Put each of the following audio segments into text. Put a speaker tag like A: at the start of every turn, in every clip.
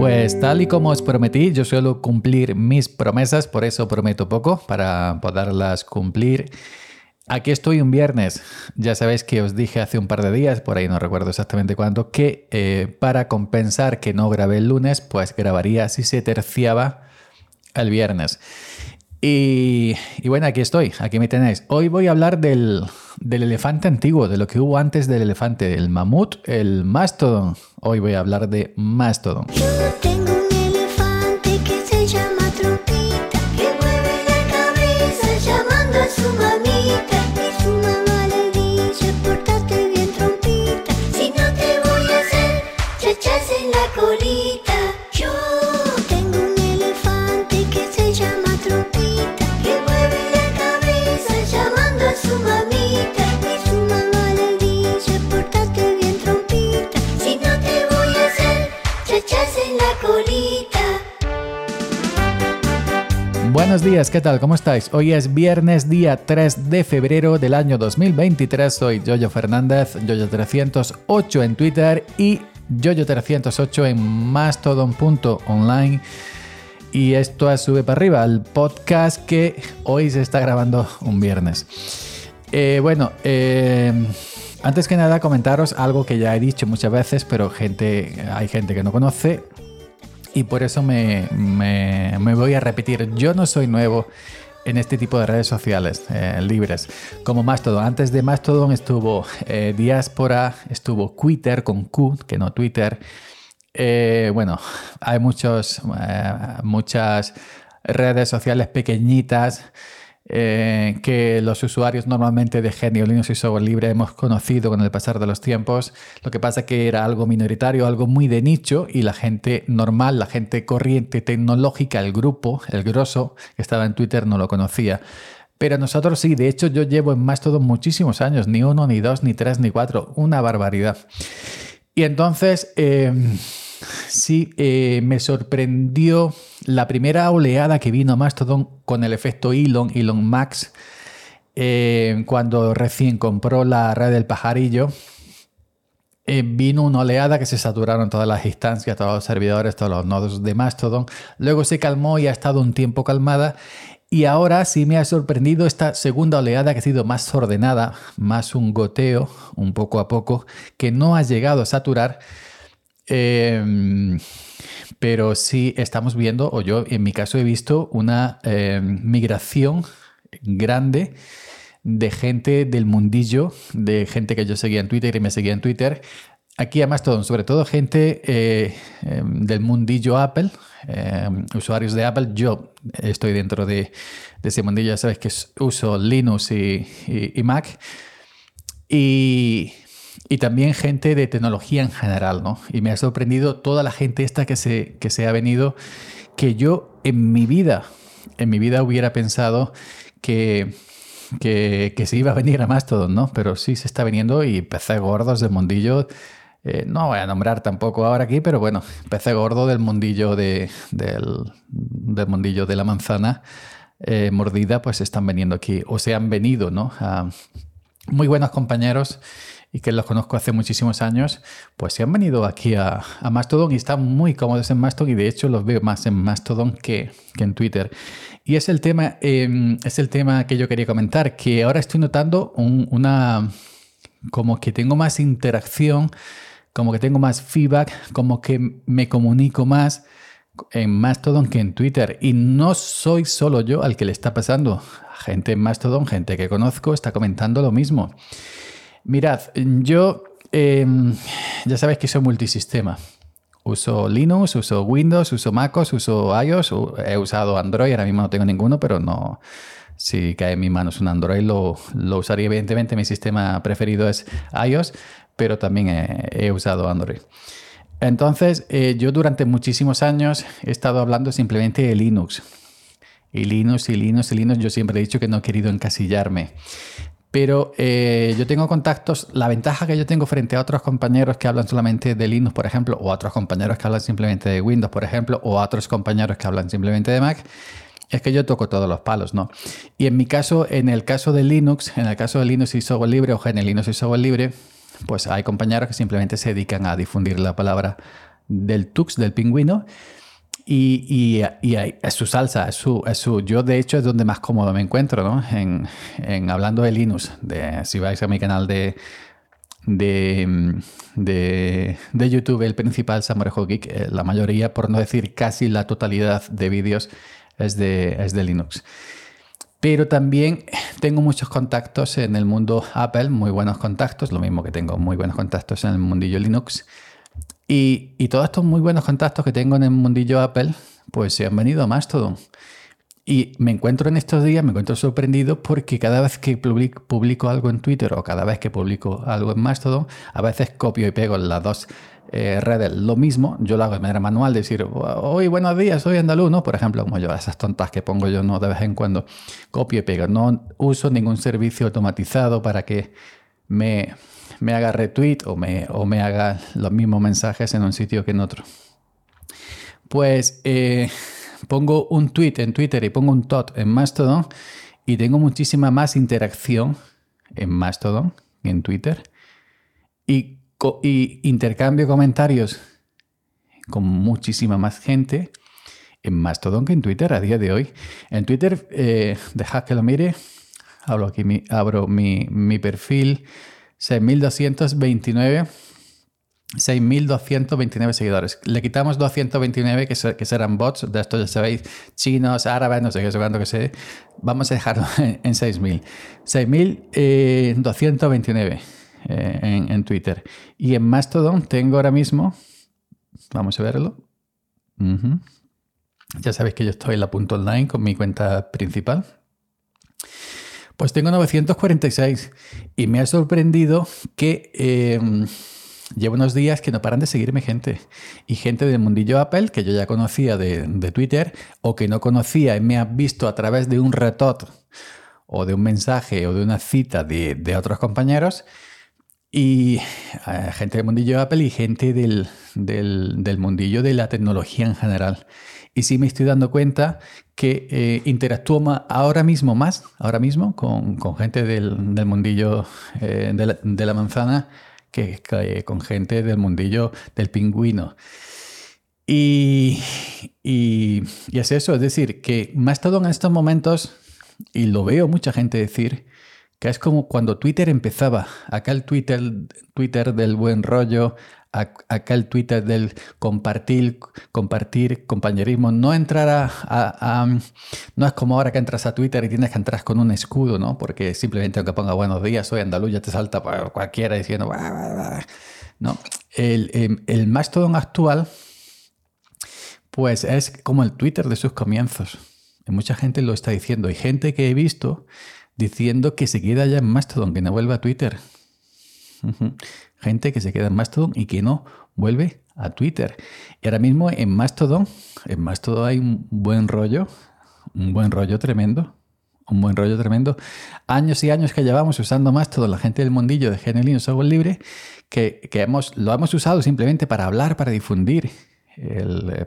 A: Pues tal y como os prometí, yo suelo cumplir mis promesas, por eso prometo poco para poderlas cumplir. Aquí estoy un viernes. Ya sabéis que os dije hace un par de días, por ahí no recuerdo exactamente cuándo, que eh, para compensar que no grabé el lunes, pues grabaría si se terciaba el viernes. Y, bueno, aquí estoy, aquí me tenéis. Hoy voy a hablar del, del, elefante antiguo, de lo que hubo antes del elefante, el mamut, el mastodon. Hoy voy a hablar de mastodon. Buenos días, ¿qué tal? ¿Cómo estáis? Hoy es viernes, día 3 de febrero del año 2023. Soy Jojo Fernández, Jojo308 en Twitter y Jojo308 en mastodon.online. Y esto es Sube para arriba, el podcast que hoy se está grabando un viernes. Eh, bueno, eh, antes que nada comentaros algo que ya he dicho muchas veces, pero gente, hay gente que no conoce y por eso me, voy a repetir. Yo no soy nuevo en este tipo de redes sociales eh, libres, como Mastodon. Antes de Mastodon estuvo eh, Diaspora, estuvo Twitter con Q, que no Twitter. Eh, bueno, hay muchos, muchas redes sociales pequeñitas eh, que los usuarios normalmente de Genio Linux y software libre hemos conocido con el pasar de los tiempos. Lo que pasa que era algo minoritario, algo muy de nicho y la gente normal, la gente corriente tecnológica, el grupo, el grosso que estaba en Twitter no lo conocía. Pero nosotros sí, de hecho yo llevo en más todos muchísimos años, ni uno, ni dos, ni tres, ni cuatro, una barbaridad. Y entonces... Eh, Sí, eh, me sorprendió la primera oleada que vino Mastodon con el efecto Elon, Elon Max, eh, cuando recién compró la red del pajarillo. Eh, vino una oleada que se saturaron todas las instancias, todos los servidores, todos los nodos de Mastodon. Luego se calmó y ha estado un tiempo calmada. Y ahora sí me ha sorprendido esta segunda oleada que ha sido más ordenada, más un goteo, un poco a poco, que no ha llegado a saturar Em, pero sí estamos viendo, o yo en mi caso he visto una em, migración grande de gente del mundillo, de gente que yo seguía en Twitter y me seguía en Twitter, aquí a Mastodon, sobre todo gente eh, em, del mundillo Apple, usuarios de Apple. Yo estoy dentro de, ese mundillo, ya sabes que uso Linux y, y Mac. Y, y también gente de tecnología en general, ¿no? Y me ha sorprendido toda la gente esta que se, que se ha venido, que yo en mi vida, en mi vida hubiera pensado que, que, se iba a venir a Mastodon, ¿no? Pero sí se está viniendo y PC gordos del mundillo. Eh, no voy a nombrar tampoco ahora aquí, pero bueno, PC gordo del mundillo de, del, del mundillo de la manzana eh, mordida, pues están veniendo aquí, o se han venido, ¿no? muy buenos compañeros y que los conozco hace muchísimos años, pues se han venido aquí a, Mastodon y están muy cómodos en Mastodon y de hecho los veo más en Mastodon que, en Twitter. Y es el, tema, em, es el tema que yo quería comentar, que ahora estoy notando una... como que tengo más interacción, como que tengo más feedback, como que me comunico más en Mastodon que en Twitter. Y no soy solo yo al que le está pasando. Gente en Mastodon, gente que conozco, está comentando lo mismo. Mirad, yo em, ya sabéis que soy multisistema. Uso Linux, uso Windows, uso MacOS, uso iOS, he usado Android, ahora mismo no tengo ninguno, pero no, si cae en mis manos un Android lo, usaría. Evidentemente mi sistema preferido es iOS, pero también he, usado Android. Entonces, eh, yo durante muchísimos años he estado hablando simplemente de Linux. Y Linux, y Linux, y Linux, yo siempre he dicho que no he querido encasillarme. Pero eh, yo tengo contactos, la ventaja que yo tengo frente a otros compañeros que hablan solamente de Linux, por ejemplo, o a otros compañeros que hablan simplemente de Windows, por ejemplo, o a otros compañeros que hablan simplemente de Mac, es que yo toco todos los palos, ¿no? Y en mi caso, en el caso de Linux, en el caso de Linux y software libre o en Linux y software libre, pues hay compañeros que simplemente se dedican a difundir la palabra del Tux, del pingüino. Y, y, es su salsa, es su, es su, yo de hecho es donde más cómodo me encuentro, ¿no? En, en hablando de Linux, si vais a mi canal de, de, de, YouTube, el principal Samurai Geek, eh, la mayoría, por no decir casi la totalidad de vídeos es de, es de Linux. Pero también tengo muchos contactos en el mundo Apple, muy buenos contactos, lo mismo que tengo muy buenos contactos en el mundillo Linux. Y, todos estos muy buenos contactos que tengo en el mundillo Apple, pues se han venido a Mastodon. Y me encuentro en estos días, me encuentro sorprendido porque cada vez que publico, algo en Twitter o cada vez que publico algo en Mastodon, a veces copio y pego las dos eh, redes lo mismo. Yo lo hago de manera manual, decir, hoy buenos días, soy andaluz, ¿no? Por ejemplo, como yo, esas tontas que pongo yo no de vez en cuando, copio y pego. No uso ningún servicio automatizado para que me, me haga retweet o me, o me haga los mismos mensajes en un sitio que en otro. Pues... Eh, pongo un tweet en Twitter y pongo un tot en Mastodon y tengo muchísima más interacción en Mastodon, en Twitter, y, intercambio comentarios con muchísima más gente en Mastodon que en Twitter a día de hoy. En Twitter, eh, dejad que lo mire, abro aquí abro mi, mi perfil, 6229 6.229 seguidores. Le quitamos 229 que, que, serán bots, de estos ya sabéis, chinos, árabes, no sé qué, cuánto que sé. Vamos a dejarlo en, 6.000. 6.229 eh, en, en, Twitter. Y en Mastodon tengo ahora mismo, vamos a verlo. Ya sabéis que yo estoy en la punto online con mi cuenta principal. Pues tengo 946 y me ha sorprendido que... Eh, Llevo unos días que no paran de seguirme gente. Y gente del mundillo Apple que yo ya conocía de, Twitter o que no conocía y me ha visto a través de un retot o de un mensaje o de una cita de, otros compañeros. Y eh, gente del mundillo Apple y gente del, mundillo de la tecnología en general. Y sí me estoy dando cuenta que eh, interactúo ahora mismo más, ahora mismo, con, gente del, mundillo eh, de la manzana que, con gente del mundillo del pingüino. Y, y, es eso, es decir, que me ha estado en estos momentos, y lo veo mucha gente decir, que es como cuando Twitter empezaba, acá el Twitter, Twitter del buen rollo, acá el Twitter del compartir, compartir, compañerismo, no entrar a, No es como ahora que entras a Twitter y tienes que entrar con un escudo, ¿no? Porque simplemente aunque ponga buenos días, soy andaluz, ya te salta cualquiera diciendo... No, el, el, el Mastodon actual, pues es como el Twitter de sus comienzos. Y mucha gente lo está diciendo. Hay gente que he visto diciendo que se queda ya en Mastodon, que no vuelve a Twitter. Gente que se queda en Mastodon y que no vuelve a Twitter. Y ahora mismo en Mastodon, en Mastodon hay un buen rollo, un buen rollo tremendo, un buen rollo tremendo. Años y años que llevamos usando Mastodon, la gente del mundillo de GNU Software Libre, que, hemos, lo hemos usado simplemente para hablar, para difundir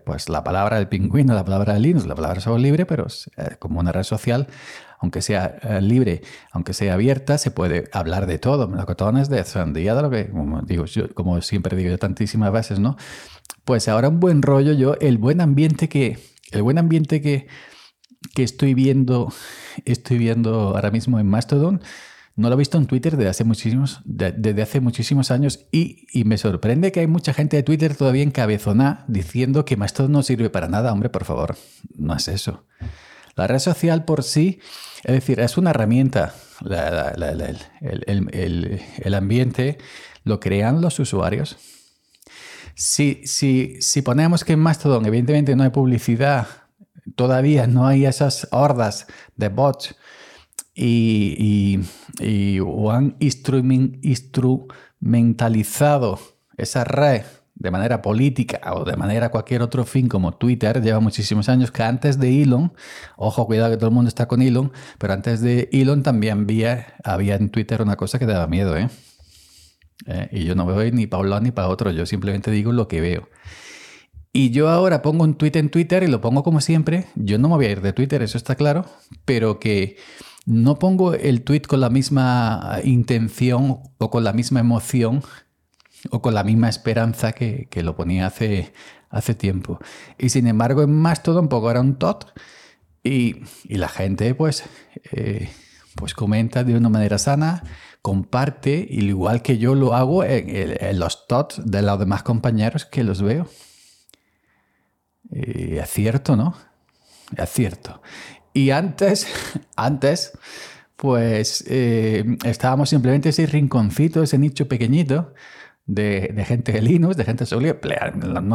A: pues, la palabra del pingüino, la palabra de Linux, la palabra software libre, pero eh, como una red social aunque sea eh, libre, aunque sea abierta, se puede hablar de todo, melocotones, de sandía, de lo que, como, digo, como siempre digo tantísimas veces, ¿no? Pues ahora un buen rollo, yo, el buen ambiente que, el buen ambiente que, que estoy viendo, estoy viendo ahora mismo en Mastodon, no lo he visto en Twitter desde hace muchísimos, desde hace muchísimos años y, y, me sorprende que hay mucha gente de Twitter todavía encabezona diciendo que Mastodon no sirve para nada. Hombre, por favor, no es eso. La red social por sí, es decir, es una herramienta. el, ambiente lo crean los usuarios. Si, si, si ponemos que en Mastodon evidentemente no hay publicidad, todavía no hay esas hordas de bots y, y, o han instrumentalizado esa red de manera política o de manera cualquier otro fin como Twitter lleva muchísimos años que antes de Elon, ojo, cuidado que todo el mundo está con Elon, pero antes de Elon también había, había en Twitter una cosa que daba miedo, ¿eh? ¿eh? y yo no veo ni para un lado ni para otro, yo simplemente digo lo que veo. Y yo ahora pongo un tweet en Twitter y lo pongo como siempre. Yo no me voy a ir de Twitter, eso está claro, pero que no pongo el tweet con la misma intención o con la misma emoción o con la misma esperanza que, lo ponía hace, hace tiempo. Y sin embargo, en Mastodon poco era un tot y, la gente pues, eh, pues comenta de una manera sana, comparte, igual que yo lo hago en, los tots de los demás compañeros que los veo. Y es cierto, ¿no? Es cierto. Y antes, antes, pues eh, estábamos simplemente ese rinconcito, ese nicho pequeñito de, gente de Linux, de gente de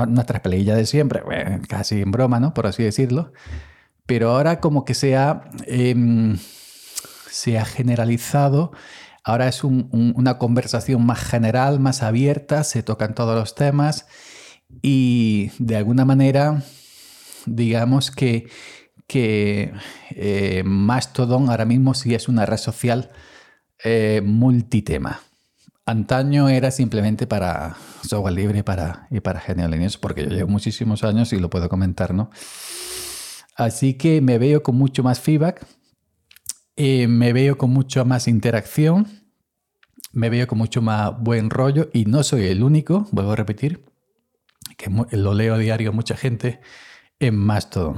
A: nuestras peleillas de siempre, casi en broma, ¿no? Por así decirlo. Pero ahora como que se ha, em, se ha generalizado, ahora es una conversación más general, más abierta, se tocan todos los temas y de alguna manera, digamos que, que eh, Mastodon ahora mismo sí es una red social eh, multitema. Antaño era simplemente para software libre y para Linux, porque yo llevo muchísimos años y lo puedo comentar, ¿no? Así que me veo con mucho más feedback, eh, me veo con mucho más interacción, me veo con mucho más buen rollo y no soy el único, vuelvo a repetir, que lo leo a diario mucha gente en Mastodon.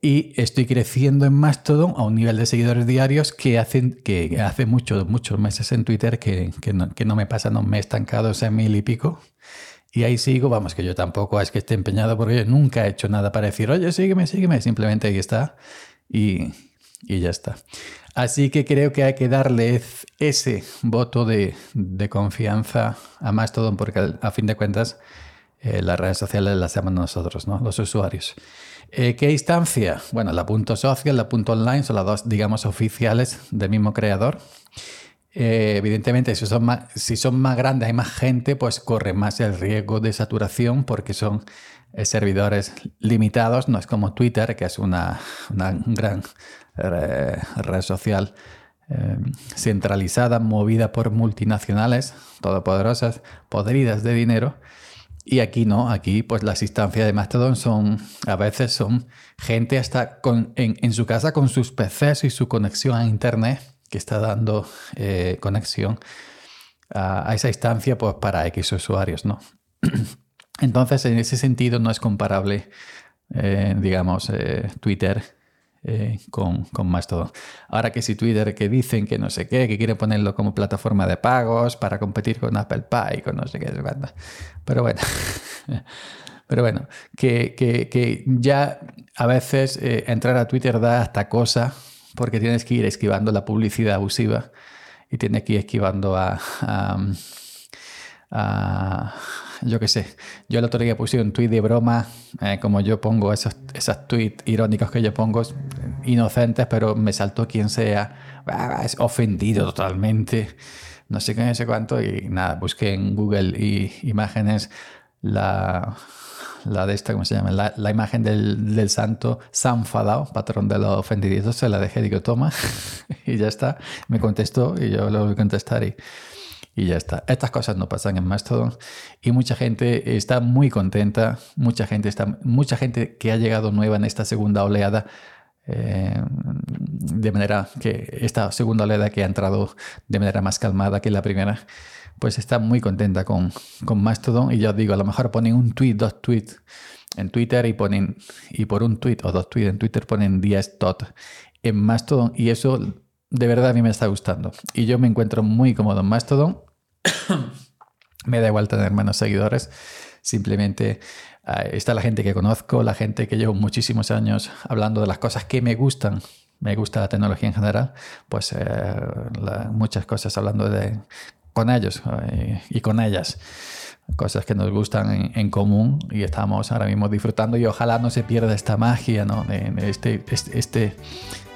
A: Y estoy creciendo en Mastodon a un nivel de seguidores diarios que, hacen, que hace muchos, muchos meses en Twitter que, que, no, que no me pasa, no me he estancado ese mil y pico. Y ahí sigo, vamos, que yo tampoco es que esté empeñado porque yo nunca he hecho nada para decir, oye, sígueme, sígueme, simplemente ahí está y, y ya está. Así que creo que hay que darle ese voto de, de confianza a Mastodon porque a fin de cuentas eh, las redes sociales las llamamos nosotros, ¿no? los usuarios. Eh, ¿Qué instancia? Bueno, la punto social, la punto online son las dos, digamos, oficiales del mismo creador. Eh, evidentemente, si son, más, si son más grandes, hay más gente, pues corre más el riesgo de saturación porque son servidores limitados. No es como Twitter, que es una, una gran red social centralizada, movida por multinacionales todopoderosas, podridas de dinero y aquí no, aquí pues las instancias de Mastodon son, a veces son gente hasta con, en, su casa con sus PCs y su conexión a Internet que está dando eh, conexión a, esa instancia pues para X usuarios, ¿no? Entonces, en ese sentido no es comparable, eh, digamos, eh, Twitter eh, con, con Mastodon. Ahora que si Twitter que dicen que no sé qué, que quiere ponerlo como plataforma de pagos para competir con Apple Pie, con no sé qué, pero bueno. Pero bueno, que, ya a veces eh, entrar a Twitter da hasta cosa porque tienes que ir esquivando la publicidad abusiva y tienes que ir esquivando a yo qué sé. Yo el otro día puse un tweet de broma, eh, como yo pongo esos, esos tweets irónicos que yo pongo, inocentes, pero me saltó quien sea, ah, es ofendido totalmente, no sé qué, no sé cuánto, y nada, busqué en Google y, imágenes la, la de esta, ¿cómo se llama? La, imagen del, del, santo San Fadao, patrón de los ofendidos, se la dejé, digo, toma, y ya está. Me contestó y yo lo voy a contestar y y ya está. Estas cosas no pasan en Mastodon y mucha gente está muy contenta, mucha gente, está, mucha gente que ha llegado nueva en esta segunda oleada, eh, de manera que esta segunda oleada que ha entrado de manera más calmada que la primera, pues está muy contenta con, con Mastodon y ya os digo, a lo mejor ponen un tweet, dos tweets en Twitter y ponen, y por un tweet o dos tweets en Twitter ponen 10 tot en Mastodon y eso de verdad a mí me está gustando. Y yo me encuentro muy cómodo en Mastodon me da igual tener menos seguidores. Simplemente uh, está la gente que conozco, la gente que llevo muchísimos años hablando de las cosas que me gustan. Me gusta la tecnología en general, pues eh, muchas cosas hablando de con ellos eh, y con ellas cosas que nos gustan en, común y estamos ahora mismo disfrutando y ojalá no se pierda esta magia, ¿no? De, este, este, este,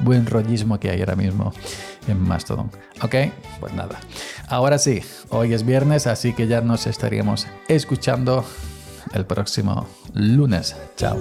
A: buen rollismo que hay ahora mismo en Mastodon. ¿Ok? Pues nada. Ahora sí, hoy es viernes, así que ya nos estaríamos escuchando el próximo lunes. Chao.